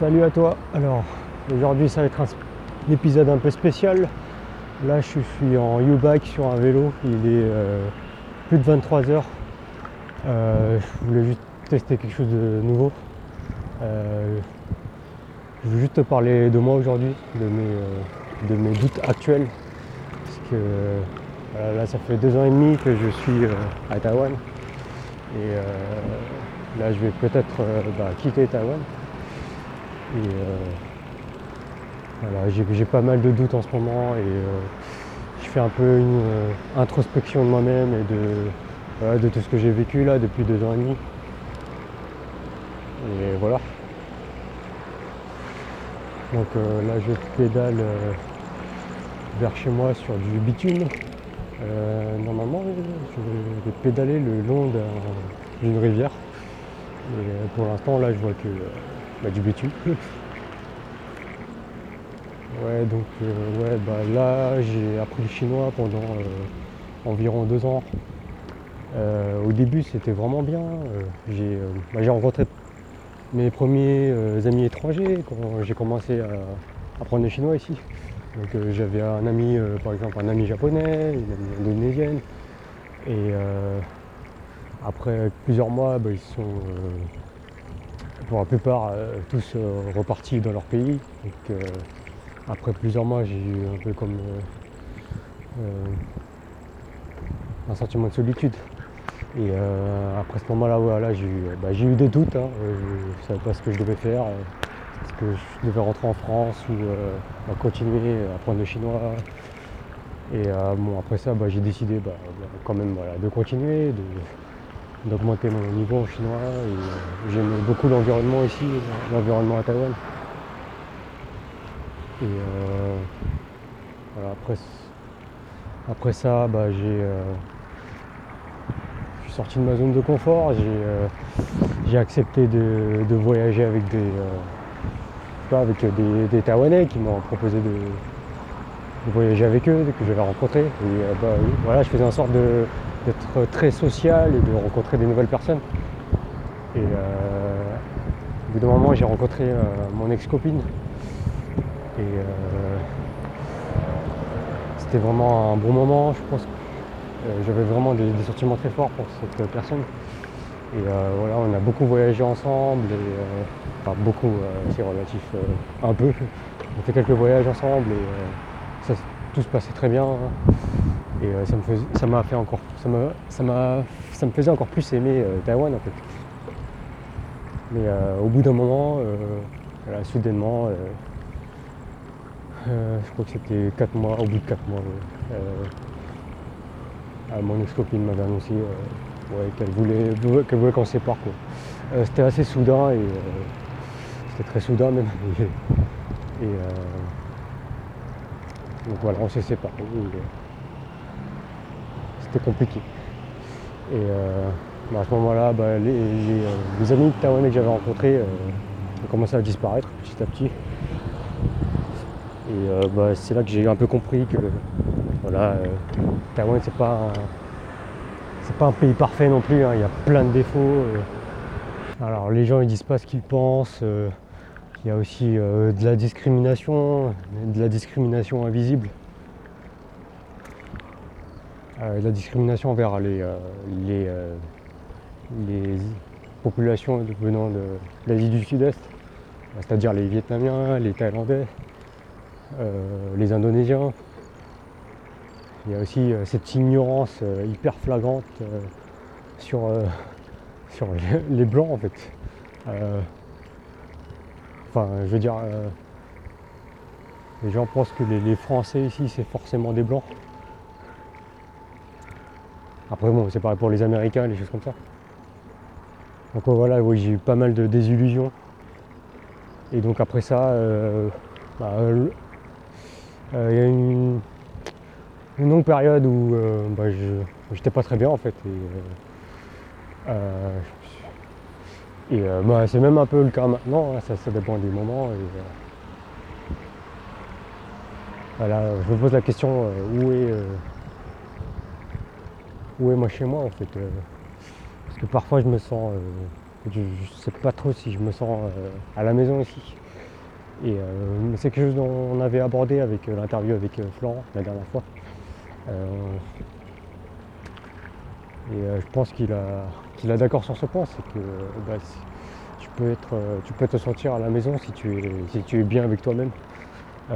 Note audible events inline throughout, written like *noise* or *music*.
Salut à toi. Alors aujourd'hui ça va être un épisode un peu spécial. Là je suis en U-Bike sur un vélo. Il est euh, plus de 23 heures. Euh, je voulais juste tester quelque chose de nouveau. Euh, je veux juste te parler de moi aujourd'hui, de mes, doutes actuels. Parce que là ça fait deux ans et demi que je suis à Taïwan. Et là je vais peut-être bah, quitter Taïwan. Et euh, voilà, j'ai pas mal de doutes en ce moment et euh, je fais un peu une euh, introspection de moi-même et de, de tout ce que j'ai vécu là depuis deux ans et demi. Et voilà. Donc là je pédale vers chez moi sur du bitume. normalement je vais pédaler le long d'une rivière. Et pour l'instant là je vois que bah, du bitume. ouais, donc euh, ouais, bah, là j'ai appris le chinois pendant euh, environ deux ans. Euh, au début c'était vraiment bien. Bah, j'ai rencontré mes premiers amis étrangers quand j'ai commencé à apprendre le chinois ici. Donc j'avais un ami, par exemple un ami japonais, une amie indonésienne. Et après plusieurs mois, ils sont pour la plupart euh, tous euh, repartis dans leur pays. Donc, euh, après plusieurs mois, j'ai eu un peu comme un sentiment de solitude. Et après ce moment-là, voilà, bah, j'ai eu, des doutes. Hein. je ne savais pas ce que je devais faire. Est-ce que je devais rentrer en France ou continuer à apprendre le chinois Et bon, après ça, bah, j'ai décidé bah, quand même de continuer, d'augmenter mon niveau en chinois. Et euh, j'aime beaucoup l'environnement ici, l'environnement à Taïwan. Et euh, voilà, après, après ça, bah, j'ai, euh, je suis sorti de ma zone de confort. J'ai, accepté de, voyager avec des, avec des, Taïwanais qui m'ont proposé de, voyager avec eux, que j'avais rencontrés. Et bah, voilà, je faisais en sorte de, d'être très social et de rencontrer des nouvelles personnes. Et euh, au bout d'un moment, j'ai rencontré euh, mon ex-copine. Et euh, c'était vraiment un bon moment, je pense. J'avais vraiment des, sentiments très forts pour cette personne. Et voilà, on a beaucoup voyagé ensemble, enfin beaucoup, c'est relatif, un peu. On fait quelques voyages ensemble et tout se passait très bien. Et euh, ça m'a fait encore. Ça, ça, ça me faisait encore plus aimer euh, Taïwan en fait. Mais euh, au bout d'un moment, soudainement, je crois que c'était 4 mois, au bout de 4 mois, mon ex-copine m'avait annoncé qu'elle voulait qu'elle voulait qu'on se sépare. c'était assez soudain et c'était très soudain même. Et, donc voilà, on s'est séparés c'était compliqué. Et euh, à ce moment-là, bah, les, euh, amis taïwanais que j'avais rencontrés euh, ont commencé à disparaître petit à petit. Et bah, c'est là que j'ai un peu compris que voilà, Taïwan c'est pas un, c'est pas un pays parfait non plus, hein. il y a plein de défauts. Alors les gens ils disent pas ce qu'ils pensent. Il y a aussi de la discrimination, de la discrimination invisible. Euh, la discrimination envers les, euh, euh, les, populations venant de l'Asie du Sud-Est, c'est-à-dire les Vietnamiens, les Thaïlandais, les Indonésiens. Il y a aussi cette ignorance hyper flagrante sur *laughs* les, Blancs en fait. enfin, je veux dire, les gens pensent que les Français ici c'est forcément des Blancs. Après bon, c'est pareil pour les Américains, les choses comme ça. Donc voilà, oui, j'ai eu pas mal de désillusions. Et donc après ça, euh, bah, euh, il y a une, une, longue période où euh, bah, je j'étais pas très bien en fait. Et, bah, c'est même un peu le cas maintenant, hein, ça, ça, dépend des moments. voilà, je me pose la question où est où est moi chez moi en fait. Euh, parce que parfois je me sens. Euh, je, sais pas trop si je me sens euh, à la maison ici. Et c'est quelque chose dont on avait abordé avec l'interview avec Florent la dernière fois. et je pense qu'il a, qu'il a d'accord sur ce point, c'est que bah, tu, peux être, tu peux te sentir à la maison si tu es, si tu es bien avec toi-même.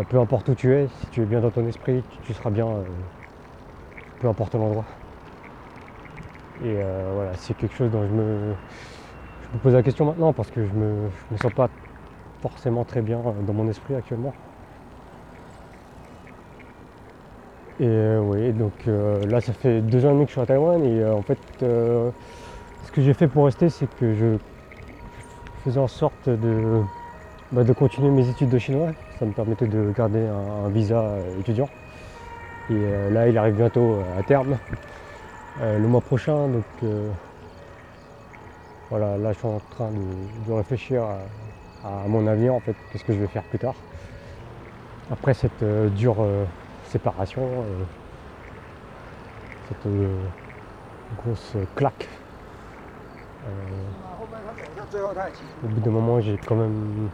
peu importe où tu es, si tu es bien dans ton esprit, tu, seras bien peu importe l'endroit. Et voilà, c'est quelque chose dont je me, je me pose la question maintenant parce que je me, me sens pas forcément très bien dans mon esprit actuellement. Et euh, oui, donc euh, là ça fait deux ans et demi que je suis à Taïwan et euh, en fait ce que j'ai fait pour rester c'est que je faisais en sorte de, bah, de continuer mes études de chinois. Ça me permettait de garder un, visa étudiant. Et là il arrive bientôt à terme, le mois prochain. Donc voilà, là je suis en train de, réfléchir à, mon avenir en fait, qu'est-ce que je vais faire plus tard. Après cette euh, dure euh, séparation, euh, cette grosse claque. au bout d'un moment j'ai quand même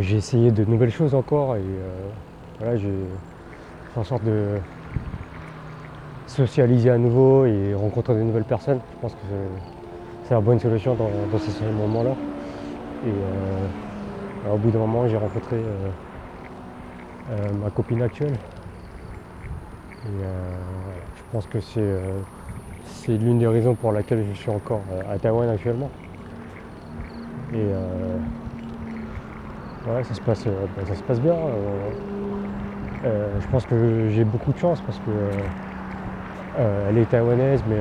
j'ai essayé de nouvelles choses encore et voilà j'ai fait en sorte de socialiser à nouveau et rencontrer de nouvelles personnes. Je pense que c'est la bonne solution dans, ces moments-là. Et euh, au bout d'un moment, j'ai rencontré euh, euh, ma copine actuelle. Et je pense que c'est l'une des raisons pour laquelle je suis encore à Taïwan actuellement. Et voilà, ça se passe, bah, ça se passe bien. je pense que j'ai beaucoup de chance parce que elle est taïwanaise, mais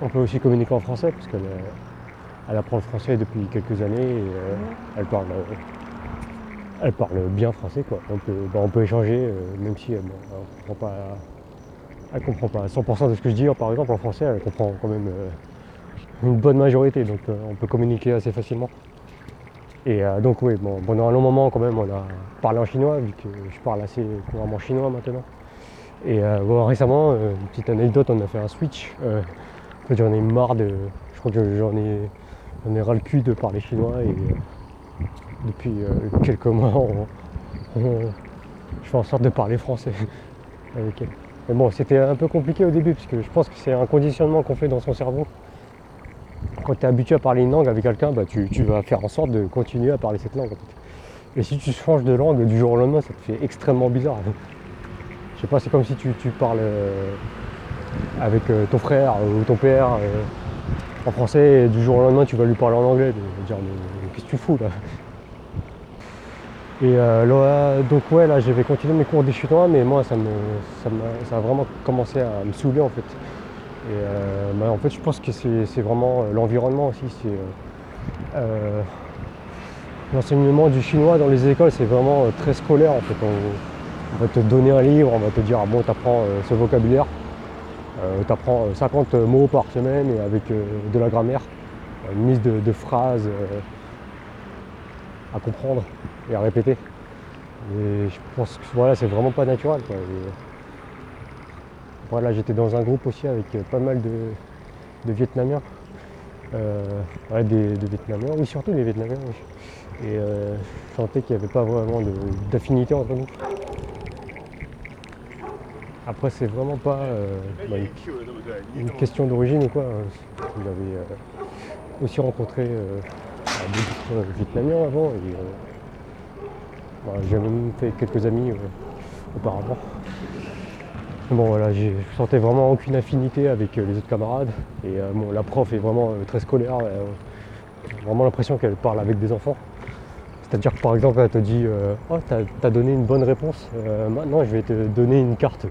on, peut aussi communiquer en français, parce qu'elle elle apprend le français depuis quelques années et euh, elle, parle, elle parle bien français. Quoi. On, peut, bah, on peut échanger, euh, même si elle ne comprend, comprend, pas 100% de ce que je dis, par exemple, en français, elle comprend quand même une bonne majorité, donc on peut communiquer assez facilement. Et donc oui, bon, pendant un long moment quand même on a parlé en chinois, vu que je parle assez couramment chinois maintenant. Et euh, récemment, euh, une petite anecdote, on a fait un switch. Euh, j'en ai marre de. Je crois que j'en ai, j'en ras le cul de parler chinois et depuis quelques mois, je fais en sorte de parler français. *laughs* Mais bon, c'était un peu compliqué au début parce que je pense que c'est un conditionnement qu'on fait dans son cerveau. Quand tu es habitué à parler une langue avec quelqu'un, bah, tu, vas faire en sorte de continuer à parler cette langue. Et si tu changes de langue du jour au lendemain, ça te fait extrêmement bizarre. Je sais pas, c'est comme si tu, parles euh, avec euh, ton frère ou ton père euh, en français et du jour au lendemain tu vas lui parler en anglais. Tu dire mais, qu'est-ce que tu fous là? Et donc ouais là je vais continuer mes cours des chinois mais moi ça me ça, a vraiment commencé à me saouler en fait. Et bah, en fait je pense que c'est vraiment l'environnement aussi. C'est l'enseignement du chinois dans les écoles c'est vraiment très scolaire en fait. Va te donner un livre, on va te dire, ah bon, tu apprends euh, ce vocabulaire, euh, tu apprends 50 mots par semaine et avec euh, de la grammaire, une liste de, phrases à comprendre et à répéter. Et je pense que voilà, c'est vraiment pas naturel. voilà, j'étais dans un groupe aussi avec pas mal de, Vietnamiens. des, de Vietnamiens, oui surtout des Vietnamiens. Et je sentais qu'il n'y avait pas vraiment d'affinité entre nous. Après, c'est vraiment pas euh, bah, une, question d'origine ou quoi. Hein. J'avais euh, aussi rencontré euh, d'autres vietnamiens avant et bah, j'ai même fait quelques amis auparavant. Bon voilà, je sentais vraiment aucune affinité avec les autres camarades. Et bon, la prof est vraiment très scolaire. J'ai vraiment l'impression qu'elle parle avec des enfants. C'est-à-dire que par exemple, elle te dit Oh, t'as as donné une bonne réponse, maintenant je vais te donner une carte.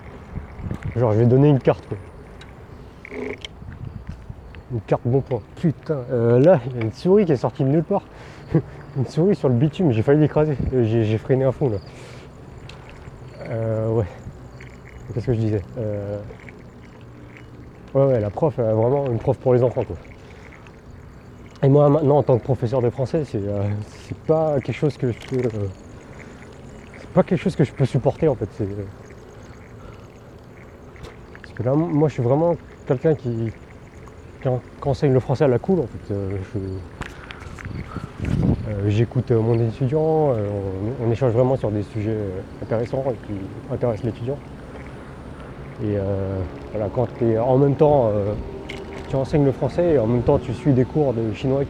Genre, je vais donner une carte, quoi. Une carte bon point. Putain, euh, là, il y a une souris qui est sortie de nulle part. *laughs* une souris sur le bitume, j'ai failli l'écraser. Euh, j'ai freiné à fond, là. Euh, ouais. Qu'est-ce que je disais Ouais, ouais, la prof, vraiment une prof pour les enfants, quoi. Et moi, maintenant, en tant que professeur de français, c'est pas quelque chose que je peux... c'est pas quelque chose que je peux supporter, en fait. Là, moi, je suis vraiment quelqu'un qui, enseigne le français à la cool. En fait. Euh, euh, j'écoute mon étudiant, on, échange vraiment sur des sujets intéressants et qui intéressent l'étudiant. Et voilà, quand tu es en même temps, tu enseignes le français et en même temps tu suis des cours de chinois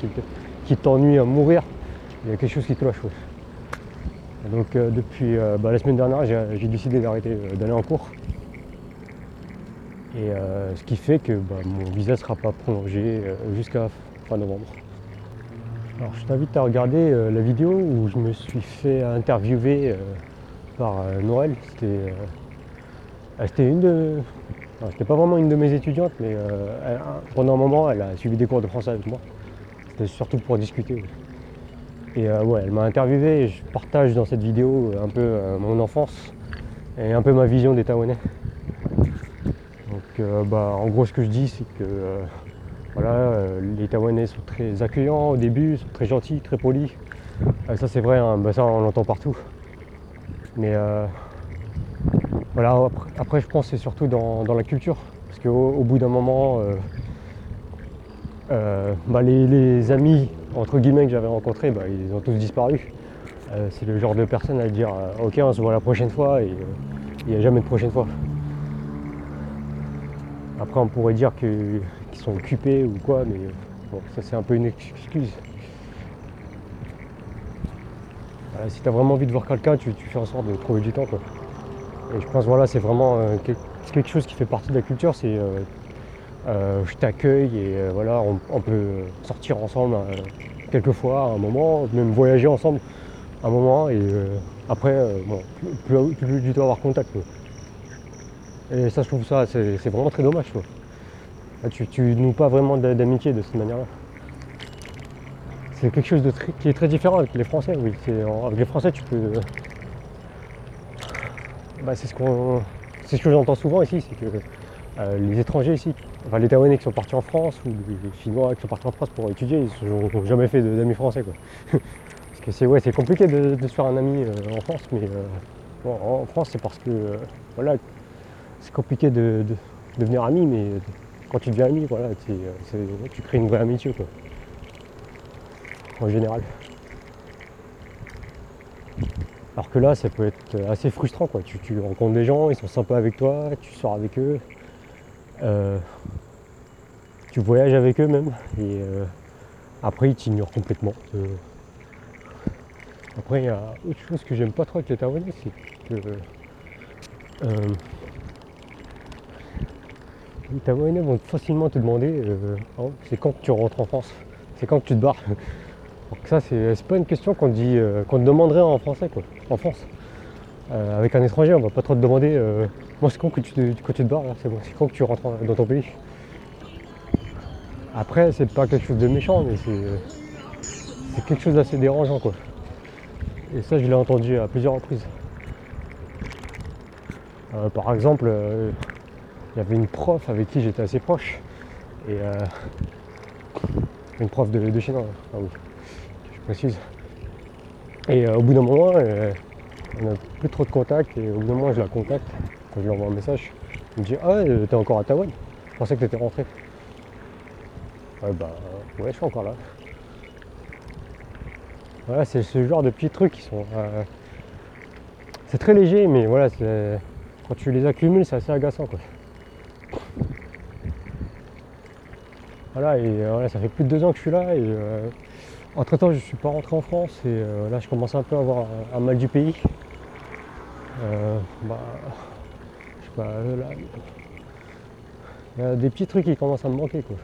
qui, t'ennuient à mourir, il y a quelque chose qui cloche. Donc depuis bah, la semaine dernière, j'ai décidé d'arrêter d'aller en cours. Et ce qui fait que bah, mon visa ne sera pas prolongé jusqu'à fin novembre. Alors je t'invite à regarder euh, la vidéo où je me suis fait interviewer euh, par euh, Noël. C'était une de. Pas vraiment une de mes étudiantes, mais pendant un moment elle a suivi des cours de français avec moi. C'était surtout pour discuter. Et ouais, elle m'a interviewé et je partage dans cette vidéo un peu mon enfance et un peu ma vision des Taïwanais. Donc bah, en gros ce que je dis c'est que voilà, euh, les Taïwanais sont très accueillants au début, sont très gentils, très polis. Euh, ça c'est vrai, hein, bah, ça on l'entend partout. Mais euh, voilà, après, je pense que c'est surtout dans, la culture. Parce qu'au bout d'un moment, bah, les, amis entre guillemets que j'avais rencontrés, bah, ils ont tous disparu. c'est le genre de personne à dire ok on se voit la prochaine fois et il n'y a jamais de prochaine fois. Après on pourrait dire que sont occupés ou quoi, mais bon, ça c'est un peu une excuse. si tu as vraiment envie de voir quelqu'un, tu, fais en sorte de trouver du temps. Et je pense voilà, c'est vraiment euh, quelque chose qui fait partie de la culture, c'est euh, euh, je t'accueille et voilà, on, peut sortir ensemble quelquefois à un moment, même voyager ensemble un moment et après bon, plus, plus, du tout avoir contact. Et ça je trouve ça c'est vraiment très dommage. Quoi. Ah, tu, tu noues pas vraiment d'amitié de cette manière-là. C'est quelque chose qui est très différent avec les Français. Oui. Avec les Français, tu peux. Bah, c'est ce qu'on, c'est ce que j'entends souvent ici, c'est que euh, les étrangers ici, enfin les Taïwanais qui sont partis en France ou les Chinois qui sont partis en France pour étudier, ils n'ont jamais fait d'amis français. Quoi. *laughs* parce que c'est ouais, compliqué de, se faire un ami euh, en France, mais euh, en France c'est parce que voilà, c'est compliqué de, de, devenir ami, mais quand tu deviens ami, voilà, tu crées une vraie amitié, quoi. En général. Alors que là, ça peut être assez frustrant, quoi. Tu, rencontres des gens, ils sont sympas avec toi, tu sors avec eux, euh, tu voyages avec eux même, et euh, après ils t'ignorent complètement. Euh, après, il y a autre chose que j'aime pas trop avec les Taïwanais, c'est que les Taïwanais vont facilement te demander euh, oh, c'est quand que tu rentres en France, c'est quand que tu te barres? *laughs* Donc ça c'est pas une question qu'on dit euh, te demanderait en français quoi, en France. Euh, avec un étranger on va pas trop te demander moi c'est quand que tu, te, te barres, c'est quand que tu rentres dans ton pays. Après c'est pas quelque chose de méchant mais c'est quelque chose d'assez dérangeant quoi. Et ça je l'ai entendu à plusieurs reprises. par exemple, il y avait une prof avec qui j'étais assez proche. Et euh, une prof de, chinois, ah je précise. Et euh, au bout d'un moment, euh, on n'a plus trop de contact et au bout d'un moment je la contacte, quand je lui envoie un message, elle me dit Ah t'es encore à Taïwan Je pensais que t'étais rentré. Ouais bah ouais je suis encore là. Voilà, c'est ce genre de petits trucs qui sont. c'est très léger mais voilà, quand tu les accumules c'est assez agaçant quoi. Voilà, et euh, ça fait plus de deux ans que je suis là et euh, entre temps je suis pas rentré en France et euh, là je commence un peu à avoir un, mal du pays. Bah, je sais pas, il y a des petits trucs qui commencent à me manquer quoi.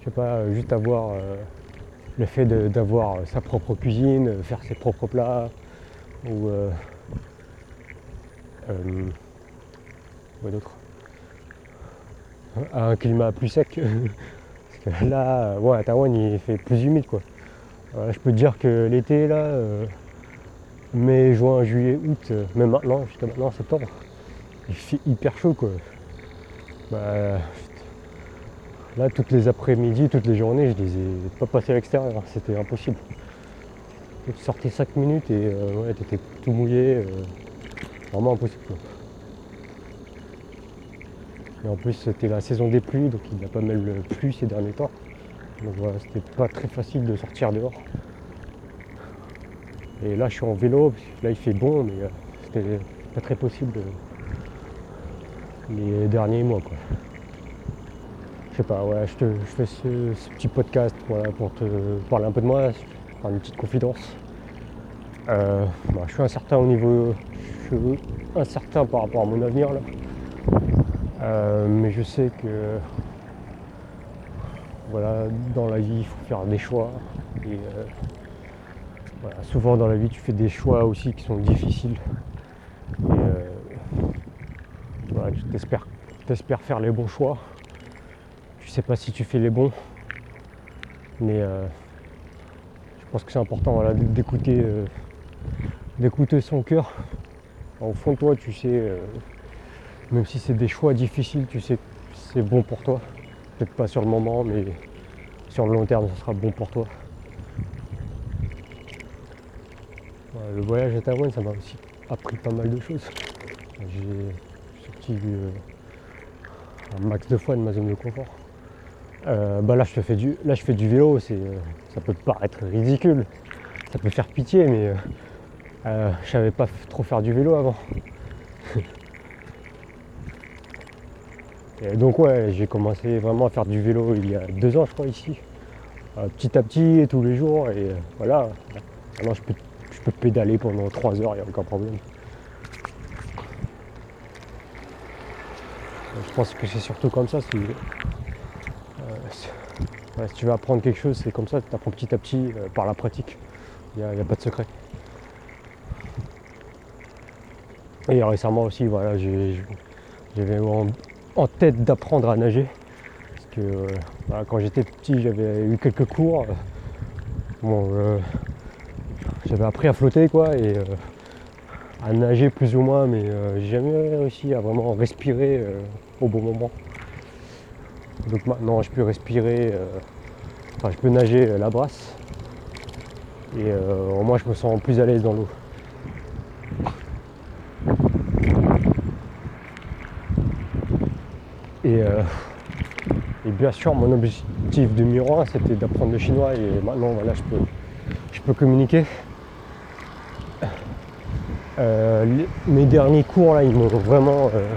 Je sais pas, juste avoir le fait d'avoir sa propre cuisine, faire ses propres plats, ou quoi d'autre? Un climat plus sec. *laughs* Parce que là, à Taïwan, il fait plus humide je peux te dire que l'été là, euh, mai, juin, juillet, août, euh, même maintenant, jusqu'à maintenant septembre, il fait hyper chaud quoi. Bah, là toutes les après-midi, toutes les journées, je les ai pas passées à l'extérieur, c'était impossible. Tu sortais 5 minutes et euh, ouais, tout mouillé, vraiment impossible. Et en plus c'était la saison des pluies, donc il a pas mal plu ces derniers temps. Donc voilà, c'était pas très facile de sortir dehors. Et là je suis en vélo, là il fait bon, mais euh, c'était pas très possible les derniers mois. Je sais pas, ouais, je, fais ce, petit podcast pour te parler un peu de moi, faire une petite confidence. Euh, bah, je suis incertain au niveau. Je suis incertain par rapport à mon avenir là. Euh, mais je sais que voilà, dans la vie il faut faire des choix. Et euh, souvent dans la vie tu fais des choix aussi qui sont difficiles. Et voilà, tu t'espères faire les bons choix. Tu sais pas si tu fais les bons. Mais je pense que c'est important d'écouter d'écouter son cœur. Au fond de toi, tu sais, euh, même si c'est des choix difficiles, tu sais que c'est bon pour toi. Peut-être pas sur le moment, mais sur le long terme, ça sera bon pour toi. le voyage à Taïwan, ça m'a aussi appris pas mal de choses. J'ai sorti euh, un max de fois de ma zone de confort. Euh, bah là, je fais du, là, je fais du vélo, ça peut paraître ridicule, ça peut faire pitié, mais euh, je savais pas trop faire du vélo avant. Et donc ouais, j'ai commencé vraiment à faire du vélo il y a deux ans je crois ici. Euh, petit à petit, tous les jours, et euh, voilà. Maintenant je peux, je peux pédaler pendant trois heures, il n'y a aucun problème. Je pense que c'est surtout comme ça. Si, si tu veux apprendre quelque chose, c'est comme ça, tu apprends petit à petit par la pratique. Il n'y a, pas de secret. Et récemment aussi, voilà, j'avais en, tête d'apprendre à nager. Parce que euh, quand j'étais petit, j'avais eu quelques cours. Bon, euh, j'avais appris à flotter quoi et euh, à nager plus ou moins, mais j'ai jamais réussi à vraiment respirer au bon moment. Donc maintenant, je peux respirer, enfin, je peux nager la brasse et au moins, je me sens plus à l'aise dans l'eau. Euh, et, bien sûr, mon objectif de miroir, c'était d'apprendre le chinois et maintenant, voilà, je peux, je peux communiquer. Euh, mes derniers cours, là, ils m'ont vraiment, euh,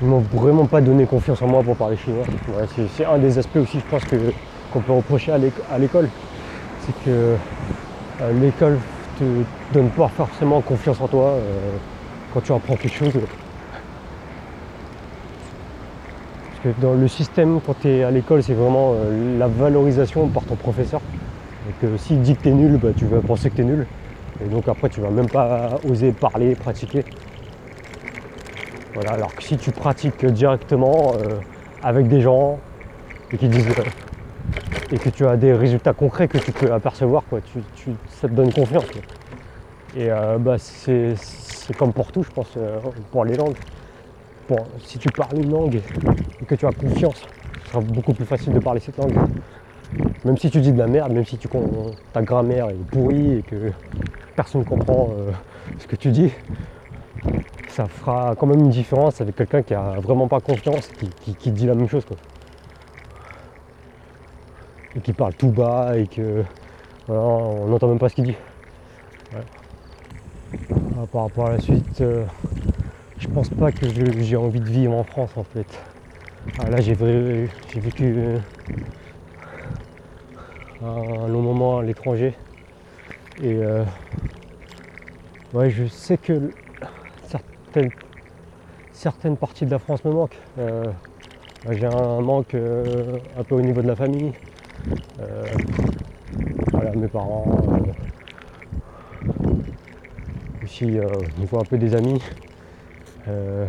m'ont vraiment pas donné confiance en moi pour parler chinois. c'est un des aspects aussi, je pense, qu'on peut reprocher à l'école. C'est que l'école te donne pas forcément confiance en toi quand tu apprends quelque chose dans le système, quand tu es à l'école, c'est vraiment euh, la valorisation par ton professeur. Et que s'il dit que tu es nul, bah, tu vas penser que tu es nul. Et donc après, tu vas même pas oser parler, pratiquer. Voilà, alors que si tu pratiques directement euh, avec des gens et qui disent euh, et que tu as des résultats concrets que tu peux apercevoir, quoi, tu, ça te donne confiance. Et bah, c'est comme pour tout, je pense, pour les langues si tu parles une langue et que tu as confiance, ce sera beaucoup plus facile de parler cette langue. Même si tu dis de la merde, même si tu, ta grammaire est pourrie et que personne ne comprend euh, ce que tu dis, ça fera quand même une différence avec quelqu'un qui a vraiment pas confiance, qui, qui, dit la même chose. Quoi. Et qui parle tout bas et que on n'entend même pas ce qu'il dit. par rapport à la suite, euh, je pense pas que j'ai envie de vivre en France en fait. Ah, là j'ai vécu euh, un long moment à l'étranger et euh, ouais je sais que certaines, parties de la France me manquent. Euh, j'ai un manque un peu au niveau de la famille. mes parents. aussi au niveau un peu des amis. Euh,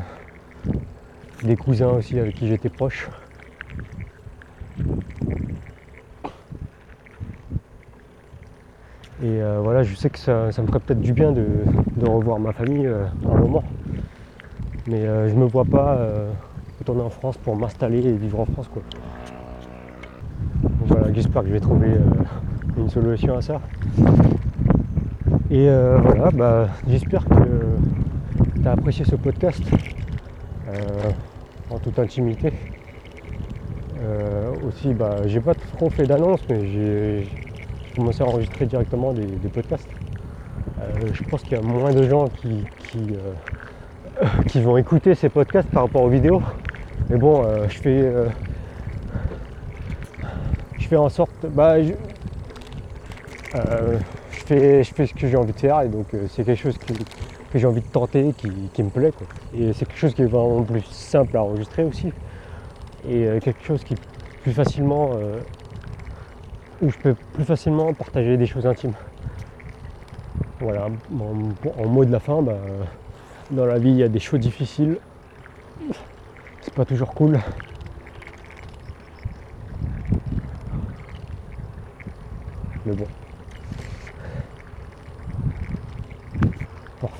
des cousins aussi avec qui j'étais proche. Et euh, voilà, je sais que ça, me ferait peut-être du bien de, revoir ma famille euh, un moment. Mais je me vois pas retourner en France pour m'installer et vivre en France. Quoi. voilà, j'espère que je vais trouver une solution à ça. Et voilà, bah, j'espère que apprécié ce podcast euh, en toute intimité. Euh, aussi, bah, j'ai pas trop fait d'annonces, mais j'ai commencé à enregistrer directement des, podcasts. Euh, je pense qu'il y a moins de gens qui, qui, *laughs* vont écouter ces podcasts par rapport aux vidéos. Mais bon, je fais je fais en sorte. Bah, je, fais, je fais ce que j'ai envie de faire et donc c'est quelque chose que, j'ai envie de tenter, qui, me plaît. Et c'est quelque chose qui est vraiment plus simple à enregistrer aussi et euh, quelque chose qui plus facilement euh, où je peux plus facilement partager des choses intimes. Voilà, en, mot de la fin, bah, dans la vie il y a des choses difficiles. C'est pas toujours cool. Mais bon.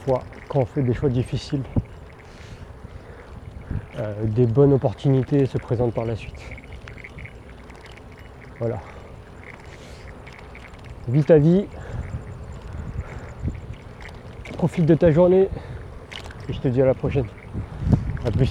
Quand on fait des choix difficiles, euh, des bonnes opportunités se présentent par la suite. Voilà. Vis ta vie, profite de ta journée et je te dis à la prochaine. A plus.